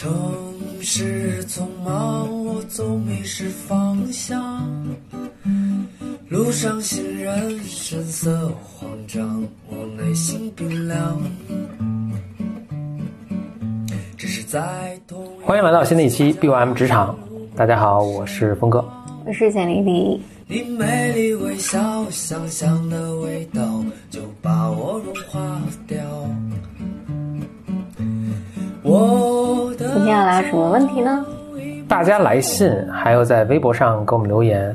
城市匆忙，我总迷失方向。路上行人神色慌张，我内心冰凉。只是在同欢迎来到新的一期 BOM 职场，大家好，我是峰哥。我是简丽丽，你美丽微笑，香香的味道就把我融化掉。我的今天要聊什么问题呢？大家来信还有在微博上给我们留言，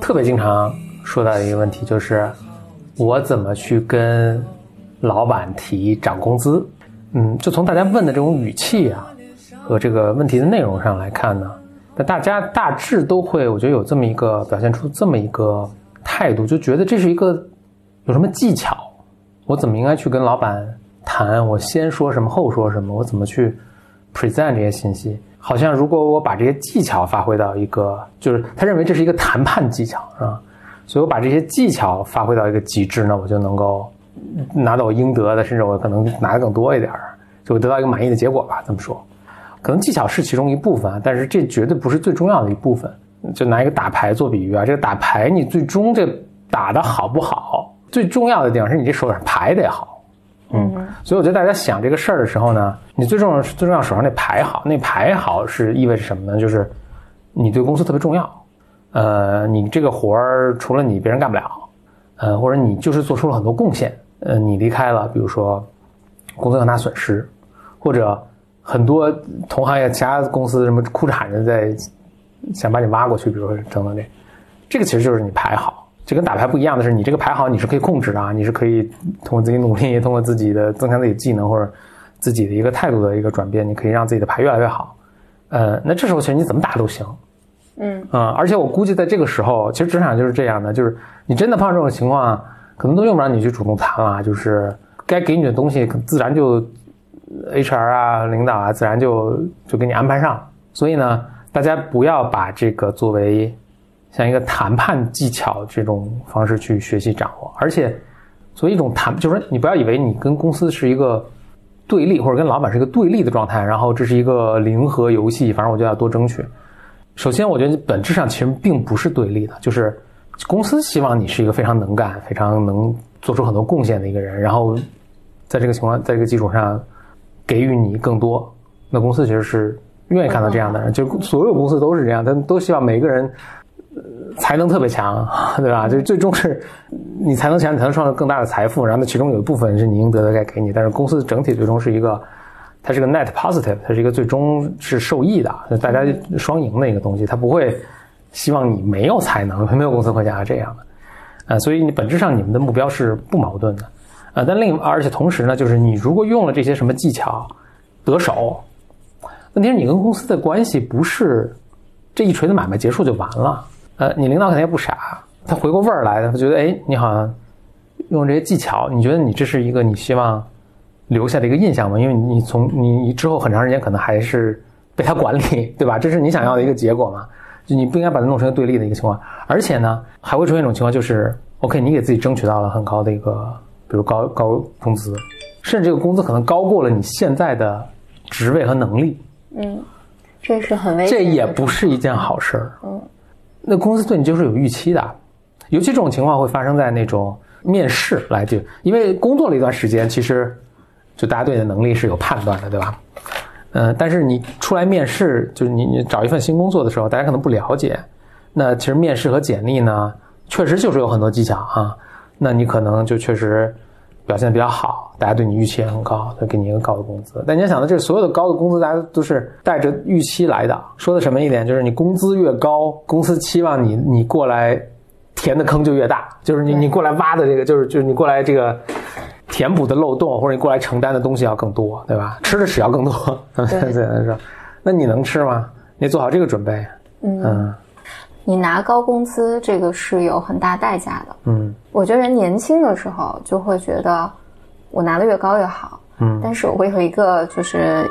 特别经常说到的一个问题就是，我怎么去跟老板提涨工资？嗯，就从大家问的这种语气啊和这个问题的内容上来看呢，那大家大致都会，我觉得有这么一个表现出这么一个态度，就觉得这是一个有什么技巧，我怎么应该去跟老板谈？我先说什么，后说什么？我怎么去 present 这些信息？好像如果我把这些技巧发挥到一个，就是他认为这是一个谈判技巧，是吧？所以我把这些技巧发挥到一个极致呢，我就能够拿到我应得的，甚至我可能拿的更多一点儿，就会得到一个满意的结果吧。这么说，可能技巧是其中一部分，但是这绝对不是最重要的一部分。就拿一个打牌做比喻啊，这个打牌你最终这打的好不好，最重要的地方是你这手上牌得好。嗯，所以我觉得大家想这个事儿的时候呢，你最重要最重要手上那牌好，那牌好是意味着什么呢？就是你对公司特别重要，呃，你这个活儿除了你别人干不了，呃，或者你就是做出了很多贡献，呃，你离开了，比如说公司很大损失，或者很多同行业其他公司什么哭着喊着在想把你挖过去，比如说等等这，这个其实就是你牌好。这跟打牌不一样的是，你这个牌好，你是可以控制的啊，你是可以通过自己努力，通过自己的增强自己技能或者自己的一个态度的一个转变，你可以让自己的牌越来越好。呃，那这时候其实你怎么打都行。嗯啊、而且我估计在这个时候，其实职场就是这样的，就是你真的碰到这种情况，可能都用不着你去主动谈了，就是该给你的东西，自然就 HR 啊、领导啊，自然就就给你安排上。所以呢，大家不要把这个作为像一个谈判技巧这种方式去学习掌握，而且作为一种谈，就是说你不要以为你跟公司是一个对立，或者跟老板是一个对立的状态，然后这是一个零和游戏，反正我就要多争取。首先，我觉得本质上其实并不是对立的，就是公司希望你是一个非常能干、非常能做出很多贡献的一个人，然后在这个情况，在这个基础上给予你更多。那公司其实是愿意看到这样的人，就所有公司都是这样，但都希望每个人才能特别强，对吧？就最终是你才能强，你才能创造更大的财富，然后呢其中有一部分是你应得的该给你，但是公司整体最终是一个。它是个 net positive，它是一个最终是受益的，大家双赢的一个东西，它不会希望你没有才能，没有公司会像这样的，呃，所以你本质上你们的目标是不矛盾的，呃，但另而且同时呢，就是你如果用了这些什么技巧得手，问题是你跟公司的关系不是这一锤子买卖结束就完了，呃，你领导肯定也不傻，他回过味儿来，他觉得哎，你好像用这些技巧，你觉得你这是一个你希望。留下的一个印象吗，因为你从你之后很长时间可能还是被他管理，对吧？这是你想要的一个结果嘛？就你不应该把它弄成一个对立的一个情况，而且呢，还会出现一种情况，就是 OK，你给自己争取到了很高的一个，比如高高工资，甚至这个工资可能高过了你现在的职位和能力，嗯，这是很危险。这也不是一件好事儿。嗯，那公司对你就是有预期的，尤其这种情况会发生在那种面试来就，因为工作了一段时间，其实。就大家对你的能力是有判断的，对吧？呃，但是你出来面试，就是你你找一份新工作的时候，大家可能不了解。那其实面试和简历呢，确实就是有很多技巧啊。那你可能就确实表现的比较好，大家对你预期也很高，就给你一个高的工资。但你要想到，这所有的高的工资，大家都是带着预期来的。说的什么一点，就是你工资越高，公司期望你你过来填的坑就越大，就是你你过来挖的这个，就是就是你过来这个。填补的漏洞，或者你过来承担的东西要更多，对吧？吃的屎要更多。对对说，那你能吃吗？你做好这个准备。嗯，嗯你拿高工资，这个是有很大代价的。嗯我觉得人年轻的时候就会觉得我拿的越高越好，嗯。但是我会有一个就是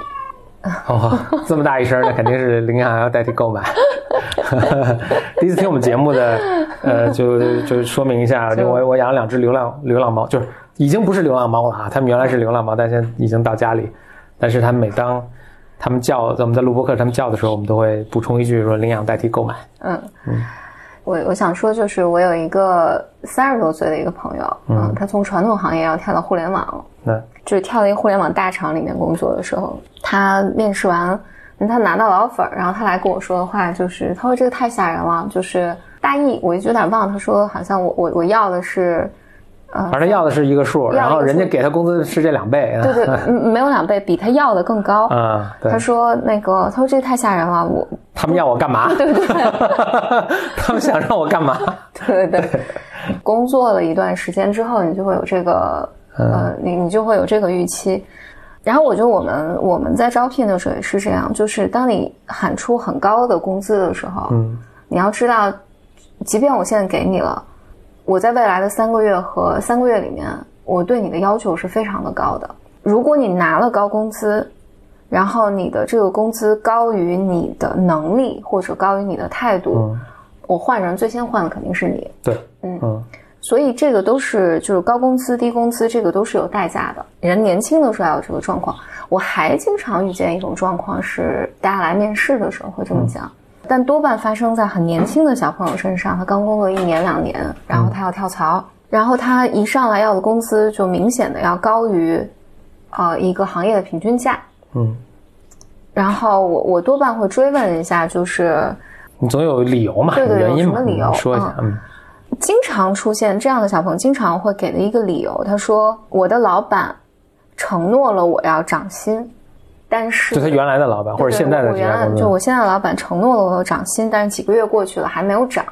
哦，这么大一声，那肯定是领养要代替购买。第一次听我们节目的，呃，就就说明一下，就我我养了两只流浪流浪猫，就是已经不是流浪猫了啊，它们原来是流浪猫，但现在已经到家里，但是它们每当他们叫我们在录播课，他们叫的时候，我们都会补充一句说“领养代替购买。嗯，我我想说，就是我有一个三十多岁的一个朋友，嗯，他从传统行业要跳到互联网，”。那。就是跳到一个互联网大厂里面工作的时候，他面试完，他拿到了 offer，然后他来跟我说的话就是，他说这个太吓人了，就是大意我就有点忘了，他说好像我我我要的是，反正他要的是一个数，然后人家给他工资是这两倍。对对，嗯没有两倍，比他要的更高。啊，对他，说那个，他说这个太吓人了，我他们要我干嘛？对对 他们想让我干嘛？对对对，工作了一段时间之后，你就会有这个呃，你你就会有这个预期。然后我觉得我们我们在招聘的时候也是这样，就是当你喊出很高的工资的时候，嗯，你要知道，即便我现在给你了，我在未来的三个月和三个月里面，我对你的要求是非常的高的。如果你拿了高工资，然后你的这个工资高于你的能力或者高于你的态度，嗯我换人最先换的肯定是你。对，嗯嗯所以这个都是就是高工资、低工资，这个都是有代价的。人年轻的时候要有这个状况。我还经常遇见一种状况是，大家来面试的时候会这么讲，但多半发生在很年轻的小朋友身上。他刚工作一年两年，然后他要跳槽，然后他一上来要的工资就明显的要高于，呃，一个行业的平均价。嗯，然后我我多半会追问一下，就是你总有理由嘛，对对有什么理由说一下，嗯经常出现这样的小朋友，经常会给的一个理由，他说：“我的老板承诺了我要涨薪，但是就他原来的老板或者现在的我原来这家公司，就我现在的老板承诺了我有涨薪，但是几个月过去了还没有涨，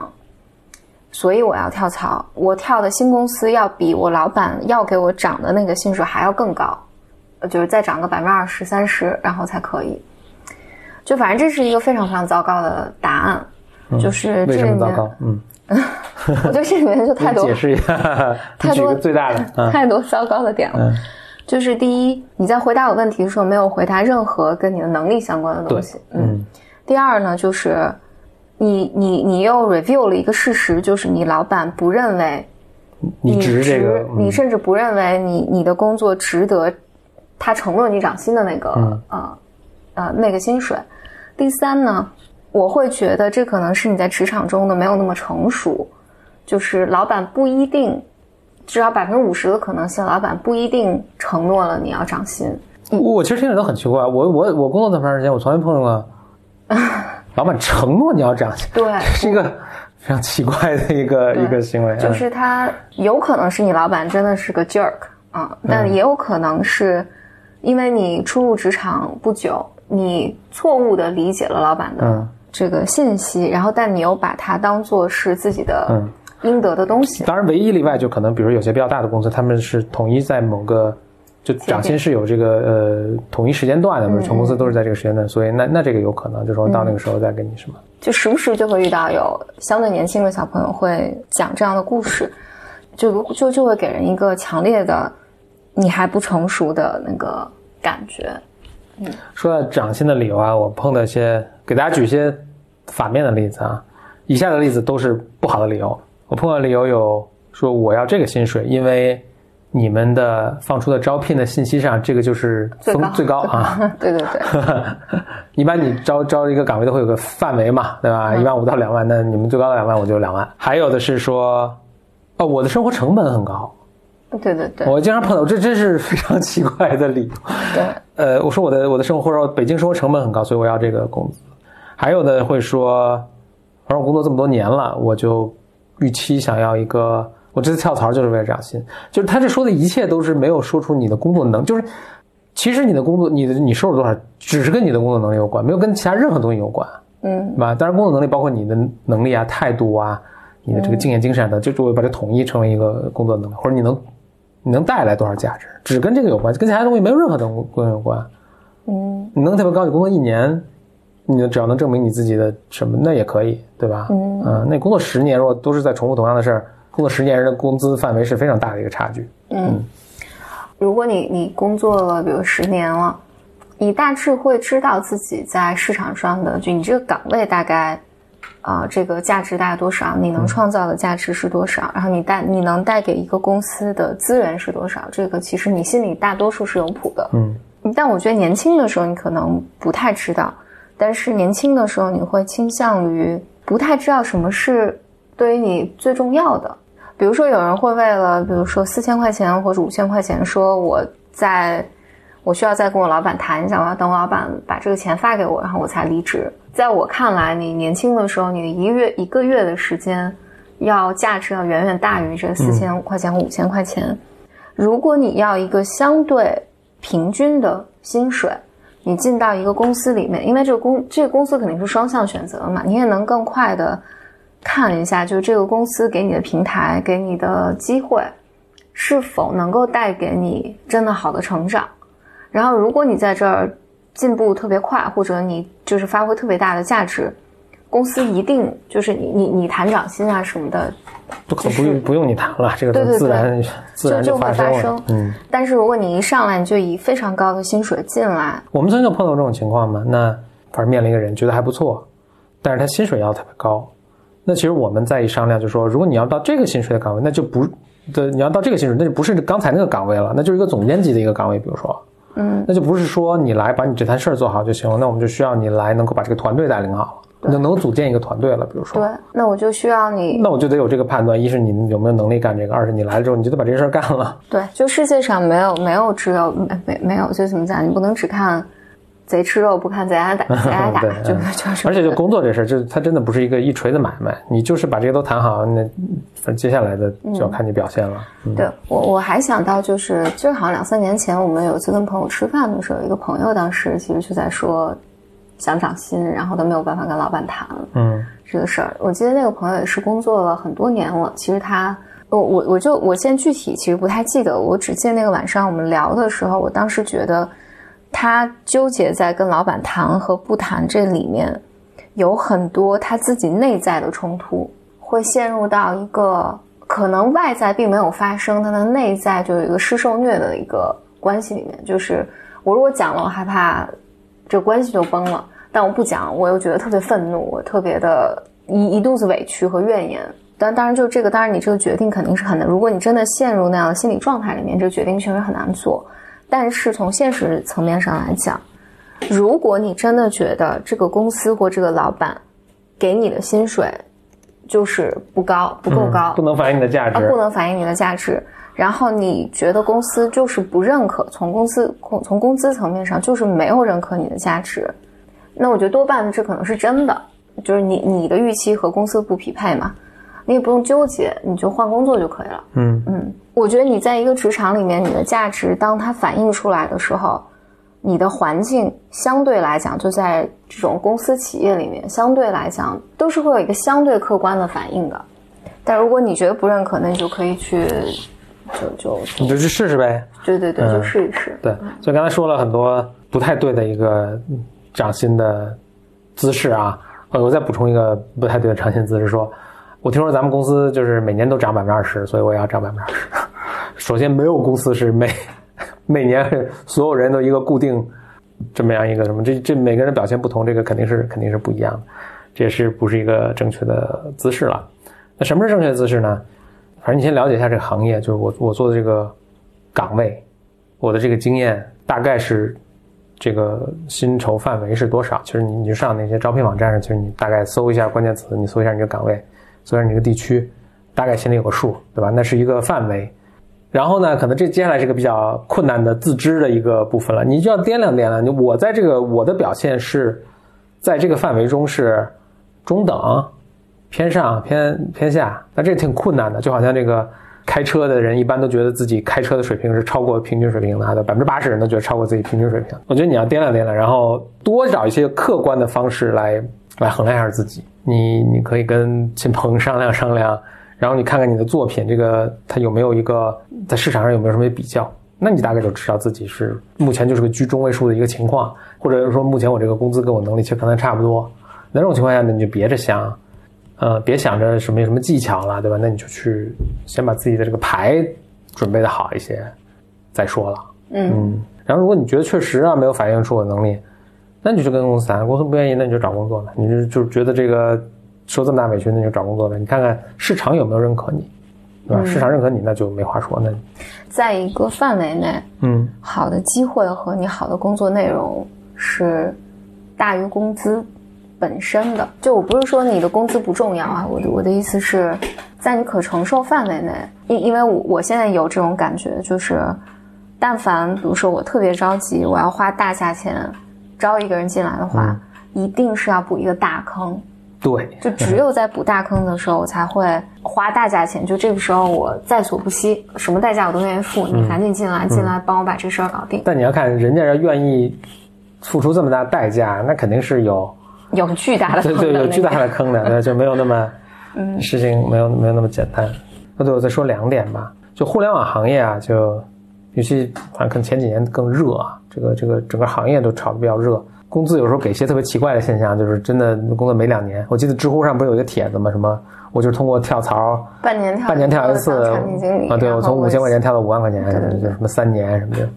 所以我要跳槽。我跳的新公司要比我老板要给我涨的那个薪水还要更高，呃就是再涨个百分之二十、三十，然后才可以。就反正这是一个非常非常糟糕的答案，就是这为什里面，么糟糕？嗯，我觉得这里面就 太多解释一下，太多最大的，嗯太多糟糕的点了。嗯就是第一，你在回答我问题的时候没有回答任何跟你的能力相关的东西。嗯第二呢，就是你你你又 review 了一个事实，就是你老板不认为你值这个，嗯你甚至不认为你你的工作值得他承诺你涨薪的那个、嗯呃呃那个薪水。第三呢，我会觉得这可能是你在职场中的没有那么成熟，就是老板不一定，至少百分之五十的可能性，老板不一定承诺了你要涨薪。我我其实听着都很奇怪，我我我工作这么长时间，我从来没碰见过 老板承诺你要涨薪，对，是一个非常奇怪的一个一个行为，嗯就是他有可能是你老板真的是个 jerk 啊，但也有可能是因为你初入职场不久，你错误的理解了老板的嗯。这个信息，然后但你又把它当做是自己的嗯应得的东西。当然，唯一例外就可能，比如有些比较大的公司，他们是统一在某个就涨薪是有这个呃统一时间段的，嗯比如全公司都是在这个时间段，所以那那这个有可能，就说到那个时候再给你什么。就时不时就会遇到有相对年轻的小朋友会讲这样的故事，就就就会给人一个强烈的你还不成熟的那个感觉。嗯说到涨薪的理由啊，我碰到一些，给大家举一些反面的例子啊。以下的例子都是不好的理由。我碰到的理由有说我要这个薪水，因为你们的放出的招聘的信息上，这个就是最高封最高 啊。对对对，一般你招招一个岗位都会有个范围嘛，对吧？一万五到两万，那你们最高的两万，我就两万。还有的是说，哦，我的生活成本很高，对对对我经常碰到，这真是非常奇怪的理由。对。呃，我说我的我的生活或者北京生活成本很高，所以我要这个工资。还有的会说，反正我工作这么多年了，我就预期想要一个，我这次跳槽就是为了涨薪。就是他这说的一切都是没有说出你的工作能，就是其实你的工作，你的你收入多少，只是跟你的工作能力有关，没有跟其他任何东西有关，嗯对吧？当然，工作能力包括你的能力啊、态度啊、你的这个敬业精神等，就就会把它统一成为一个工作能力，或者你能你能带来多少价值，只跟这个有关，跟其他东西没有任何东西有关。嗯你能特别高，你工作一年，你只要能证明你自己的什么，那也可以，对吧？嗯那工作十年，如果都是在重复同样的事儿，工作十年人的工资范围是非常大的一个差距。嗯，如果你你工作了，比如十年了，你大致会知道自己在市场上的，就你这个岗位大概。啊、这个价值大概多少？你能创造的价值是多少？然后你带你能带给一个公司的资源是多少？这个其实你心里大多数是有谱的。嗯但我觉得年轻的时候你可能不太知道，但是年轻的时候你会倾向于不太知道什么是对于你最重要的。比如说有人会为了，比如说四千块钱或者五千块钱，说我在我需要再跟我老板谈一下，我要等我老板把这个钱发给我，然后我才离职。在我看来，你年轻的时候，你的一个月一个月的时间，要价值要远远大于这四千块钱或五千块钱。如果你要一个相对平均的薪水，你进到一个公司里面，因为这个公这个公司肯定是双向选择嘛，你也能更快的看一下，就是这个公司给你的平台、给你的机会，是否能够带给你真的好的成长。然后，如果你在这儿进步特别快，或者你就是发挥特别大的价值，公司一定就是你你你谈涨薪啊什么的，不可不用不用你谈了，这个对对对自然自然就会发生了发生。嗯，但是如果你一上来你就以非常高的薪水进来，我们曾经就碰到这种情况嘛，那反正面临一个人觉得还不错，但是他薪水要特别高，那其实我们再一商量，就说如果你要到这个薪水的岗位，那就不对你要到这个薪水，那就不是刚才那个岗位了，那就是一个总监级的一个岗位，比如说。嗯，那就不是说你来把你这摊事儿做好就行了，那我们就需要你来能够把这个团队带领好，能能组建一个团队了。比如说，对，那我就需要你那我就得有这个判断：一是你有没有能力干这个，二是你来了之后你就得把这事儿干了。对，就世界上没有没有只有没没没有，就怎么讲？你不能只看贼吃肉，不看贼挨打，贼挨打对，就嗯 就是。而且就工作这事儿，就它真的不是一个一锤子买卖，你就是把这些都谈好，那反正接下来的就要看你表现了。嗯对我我还想到就是，就是好像两三年前我们有一次跟朋友吃饭的时候，一个朋友当时其实就在说想涨薪，然后都没有办法跟老板谈嗯这个事儿。我记得那个朋友也是工作了很多年了，其实他。我我我就我现在具体其实不太记得，我只记得那个晚上我们聊的时候，我当时觉得他纠结在跟老板谈和不谈这里面，有很多他自己内在的冲突，会陷入到一个可能外在并没有发生，他的内在就有一个施受虐的一个关系里面。就是我如果讲了，我害怕这关系就崩了；但我不讲，我又觉得特别愤怒，我特别的一一肚子委屈和怨言。但当然，就这个，当然你这个决定肯定是很难。如果你真的陷入那样的心理状态里面，这个决定确实很难做。但是从现实层面上来讲，如果你真的觉得这个公司或这个老板给你的薪水就是不高、不够高，嗯不能反映你的价值啊，不。能反映你的价值。然后你觉得公司就是不认可，从公司从从工资层面上就是没有认可你的价值，那我觉得多半这可能是真的，就是你你的预期和公司不匹配嘛，你也不用纠结，你就换工作就可以了。嗯嗯，我觉得你在一个职场里面，你的价值当它反映出来的时候，你的环境相对来讲，就在这种公司企业里面，相对来讲都是会有一个相对客观的反应的。但如果你觉得不认可，那你就可以去，就就你就去试试呗。对对对，嗯就试一试。对，所以刚才说了很多不太对的一个涨薪的姿势啊，我再补充一个不太对的涨薪姿势说，我听说咱们公司就是每年都涨百分之二十，所以我也要涨百分之二十。首先，没有公司是每 每年所有人都一个固定这么样一个什么，这这每个人表现不同，这个肯定是肯定是不一样的，这也是不是一个正确的姿势了。那什么是正确姿势呢？反正你先了解一下这个行业，就是我我做的这个岗位，我的这个经验大概是这个薪酬范围是多少？其实你你就上那些招聘网站上，其实你大概搜一下关键词，你搜一下你这个岗位，搜一下你这个地区，大概心里有个数，对吧？那是一个范围。然后呢，可能这接下来是个比较困难的自知的一个部分了，你就要掂量掂量，你我在这个我的表现是在这个范围中是中等、偏上、偏偏下，那这挺困难的，就好像这个开车的人一般都觉得自己开车的水平是超过平均水平的，百分之八十人都觉得超过自己平均水平。我觉得你要掂量掂量，然后多找一些客观的方式来来衡量一下自己。你你可以跟亲朋商量商量，然后你看看你的作品，这个它有没有一个在市场上有没有什么比较？那你大概就知道自己是目前就是个居中位数的一个情况，或者是说目前我这个工资跟我能力其实可能差不多。那这种情况下呢，你就别着想，呃，别想着什么什么技巧了，对吧？那你就去先把自己的这个牌准备的好一些，再说了。嗯嗯，然后如果你觉得确实啊没有反映出我的能力，那你就去跟公司谈，公司不愿意，那你就找工作呗。你就就觉得这个受这么大委屈，那你就找工作呗。你看看市场有没有认可你，对吧？市场认可你，那就没话说。那在一个范围内，嗯好的机会和你好的工作内容是大于工资本身的。就我不是说你的工资不重要啊，我的我的意思是在你可承受范围内，因因为我我现在有这种感觉，就是但凡比如说我特别着急，我要花大价钱招一个人进来的话，一定是要补一个大坑。对，就只有在补大坑的时候，我才会花大价钱。就这个时候，我在所不惜，什么代价我都愿意付。你赶紧进来，进来帮我把这事儿搞定。但你要看人家要愿意付出这么大代价，那肯定是有有巨大的对对有巨大的坑的，对就没有那么 嗯事情没有没有那么简单。那对我再说两点吧，就互联网行业啊，就尤其反正可能前几年更热啊，这个这个整个行业都炒得比较热。工资有时候给一些特别奇怪的现象，就是真的工作没两年。我记得知乎上不是有一个帖子吗？什么我就是通过跳槽半年跳半年跳一次啊，对我从五千块钱跳到五万块钱，对对对什么三年什么的。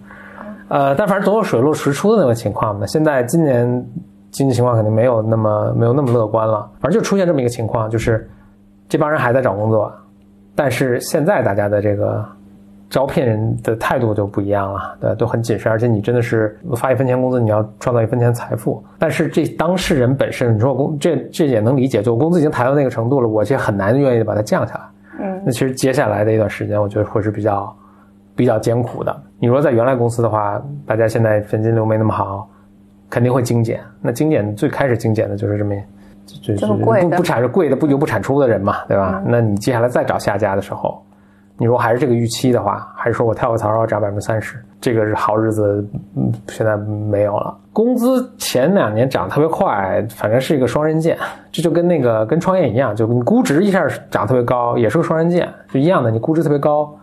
呃，但反正总有水落石出的那个情况嘛。现在今年经济情况肯定没有那么没有那么乐观了，反正就出现这么一个情况，就是这帮人还在找工作，但是现在大家的这个招聘人的态度就不一样了，对，都很谨慎，而且你真的是发一分钱工资，你要创造一分钱财富。但是这当事人本身，你说我工这这也能理解，就我工资已经抬到那个程度了，我却很难愿意把它降下来。嗯那其实接下来的一段时间，我觉得会是比较比较艰苦的。你如果在原来公司的话，大家现在现金流没那么好，肯定会精简。那精简最开始精简的就是这么就就就是不不产是贵的不就不产出的人嘛，对吧？那你接下来再找下家的时候，你如果还是这个预期的话，还是说我跳个槽要涨百分之三十，这个是好日子，嗯，现在没有了。工资前两年涨特别快，反正是一个双刃剑，这就跟那个跟创业一样，就你估值一下涨特别高，也是个双刃剑，就一样的，你估值特别高，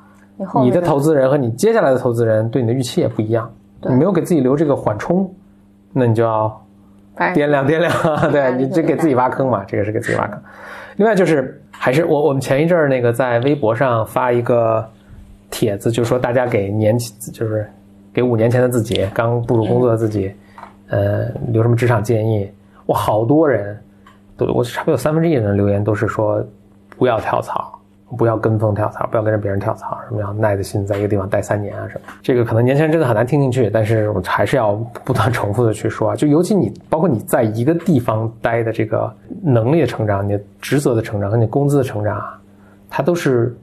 你的投资人和你接下来的投资人对你的预期也不一样，你没有给自己留这个缓冲，那你就要掂量掂量，对你这给自己挖坑嘛，这个是给自己挖坑。另外就是，还是我我们前一阵儿那个在微博上发一个帖子，就说大家给年就是给五年前的自己，刚步入工作的自己，呃，留什么职场建议？哇，好多人都我差不多有三分之一人留言都是说不要跳槽。不要跟风跳槽，不要跟着别人跳槽，什么要耐着性在一个地方待三年啊什么。这个可能年轻人真的很难听进去，但是我还是要不断重复的去说啊。就尤其你，包括你在一个地方待的这个能力的成长、你的职责的成长和你工资的成长啊，它都是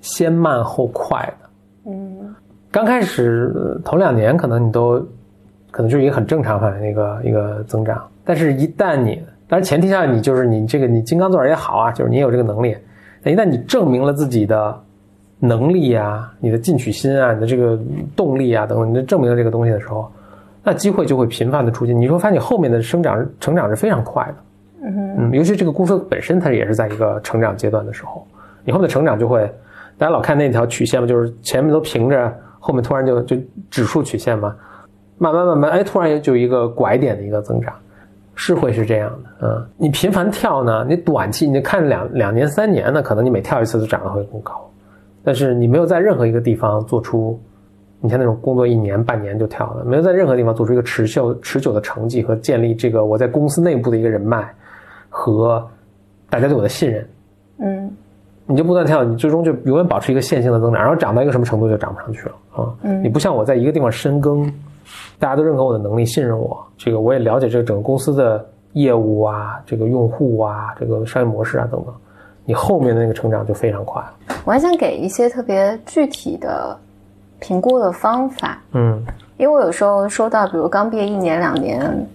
先慢后快的。嗯刚开始、头两年可能你都可能就是一个很正常范围的一个一个增长，但是一旦你，当然前提下你就是你这个你金刚钻也好啊，就是你有这个能力，一旦你证明了自己的能力啊、你的进取心啊、你的这个动力啊等等，你证明了这个东西的时候，那机会就会频繁的出现，你会发现你后面的生长成长是非常快的。嗯嗯，尤其这个公司本身它也是在一个成长阶段的时候，你后面的成长就会，大家老看那条曲线嘛，就是前面都平着，后面突然就就指数曲线嘛，慢慢慢慢，哎，突然就有一个拐点的一个增长，是会是这样的，啊，你频繁跳呢，你短期你看两两年三年呢，可能你每跳一次都涨得会更高，但是你没有在任何一个地方做出，你像那种工作一年半年就跳的，没有在任何地方做出一个持久持久的成绩和建立这个我在公司内部的一个人脉和大家对我的信任，嗯。你就不断跳，你最终就永远保持一个线性的增长，然后涨到一个什么程度就涨不上去了啊！嗯。你不像我在一个地方深耕，大家都认可我的能力，信任我，这个我也了解这个整个公司的业务啊，这个用户啊，这个商业模式啊等等，你后面的那个成长就非常快了。我还想给一些特别具体的评估的方法，嗯因为我有时候收到，比如刚毕业一年两年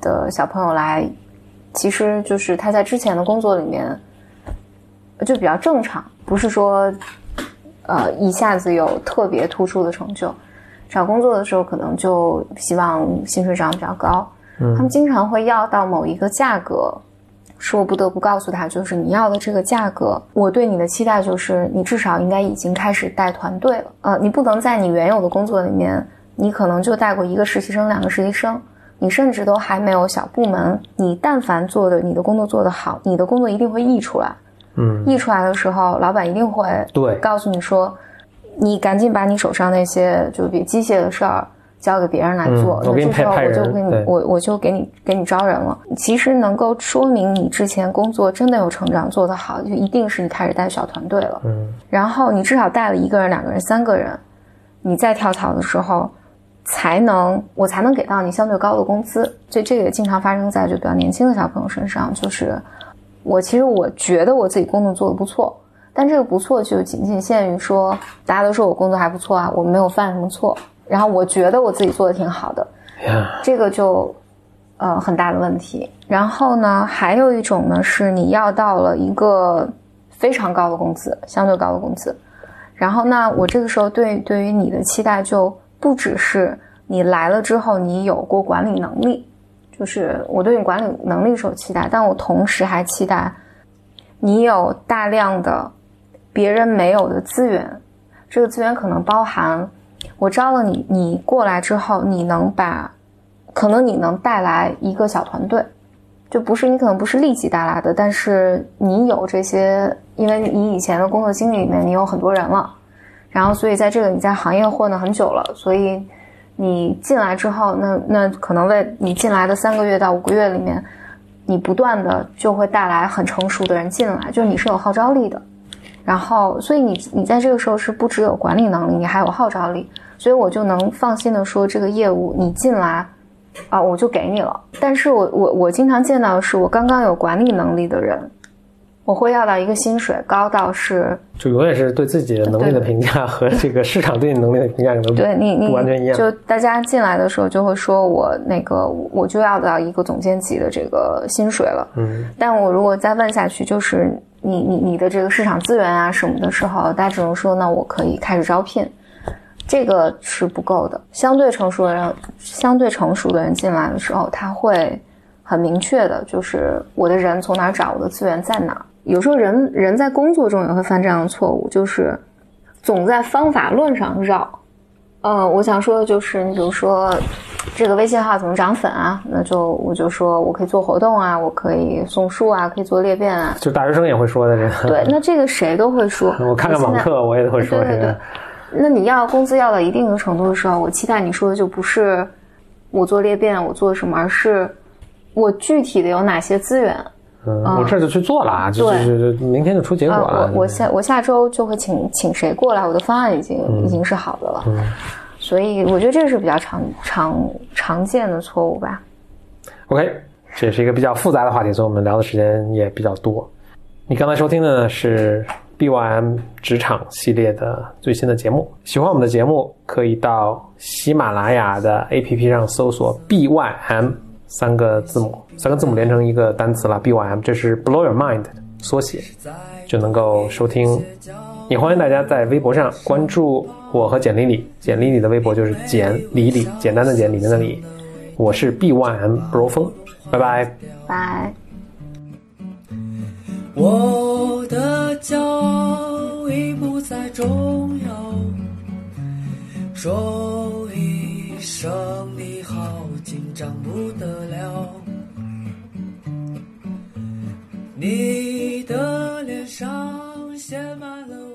的小朋友来，其实就是他在之前的工作里面就比较正常，不是说呃一下子有特别突出的成就。找工作的时候，可能就希望薪水涨得比较高。嗯他们经常会要到某一个价格，是我不得不告诉他，就是你要的这个价格，我对你的期待就是你至少应该已经开始带团队了。呃，你不能在你原有的工作里面，你可能就带过一个实习生、两个实习生，你甚至都还没有小部门。你但凡做的你的工作做得好，你的工作一定会溢出来。嗯，溢出来的时候，老板一定会对告诉你说，你赶紧把你手上那些就比机械的事儿交给别人来做。嗯我给你那这时候我就给你我我就给你给你招人了。其实能够说明你之前工作真的有成长，做得好，就一定是你开始带小团队了。嗯然后你至少带了一个人、两个人、三个人，你再跳槽的时候，才能我才能给到你相对高的工资。所以这个也经常发生在就比较年轻的小朋友身上，就是我其实我觉得我自己工作做得不错，但这个不错就仅仅限于说大家都说我工作还不错啊，我没有犯什么错，然后我觉得我自己做的挺好的，呀，这个就呃很大的问题。然后呢，还有一种呢是你要到了一个非常高的工资，相对高的工资，然后那我这个时候对对于你的期待就不只是你来了之后你有过管理能力，就是我对你管理能力是有期待，但我同时还期待你有大量的别人没有的资源，这个资源可能包含我招了你，你过来之后，你能把，可能你能带来一个小团队，就不是你可能不是立即带来的，但是你有这些，因为你以前的工作经历里面你有很多人了，然后所以在这个你在行业混了很久了，所以你进来之后，那那可能为你进来的三个月到五个月里面，你不断的就会带来很成熟的人进来，就是你是有号召力的。然后，所以你你在这个时候是不只有管理能力，你还有号召力，所以我就能放心的说，这个业务你进来，啊，我就给你了。但是我我我经常见到的是，我刚刚有管理能力的人，我会要到一个薪水高到是，就永远是对自己的能力的评价和 这个市场对你能力的评价可能对你你不完全一样。就大家进来的时候就会说我那个我就要到一个总监级的这个薪水了，嗯，但我如果再问下去，就是你你你的这个市场资源啊什么的时候，大家只能说那我可以开始招聘，这个是不够的。相对成熟的人，相对成熟的人进来的时候，他会很明确的，就是我的人从哪儿找，我的资源在哪儿。有时候人人在工作中也会犯这样的错误，就是总在方法论上绕。呃，我想说的就是，你比如说这个微信号怎么涨粉啊？那就我就说我可以做活动啊，我可以送书啊，可以做裂变啊。就大学生也会说的这个。对，那这个谁都会说。我看看网课，我也会说这个。那你要工资要到一定的程度的时候，我期待你说的就不是我做裂变，我做什么，而是我具体的有哪些资源。嗯，我这就去做了啊，就就就明天就出结果了。我我下我下周就会请请谁过来，我的方案已经已经是好的了。嗯，所以我觉得这个是比较常常常见的错误吧。OK，这也是一个比较复杂的话题，所以我们聊的时间也比较多。你刚才收听的呢是 BYM 职场系列的最新的节目。喜欢我们的节目，可以到喜马拉雅的 APP 上搜索 BYM 三个字母，三个字母连成一个单词了。BYM 这是 Blow Your Mind 的缩写，就能够收听。也欢迎大家在微博上关注我和简丽丽，简丽丽的微博就是简丽丽，简单的简，里面的里。我是 BYM Bro 风，拜拜。拜。我的骄傲已不再重要，说一声你好，紧张不得了。你的脸上写满了。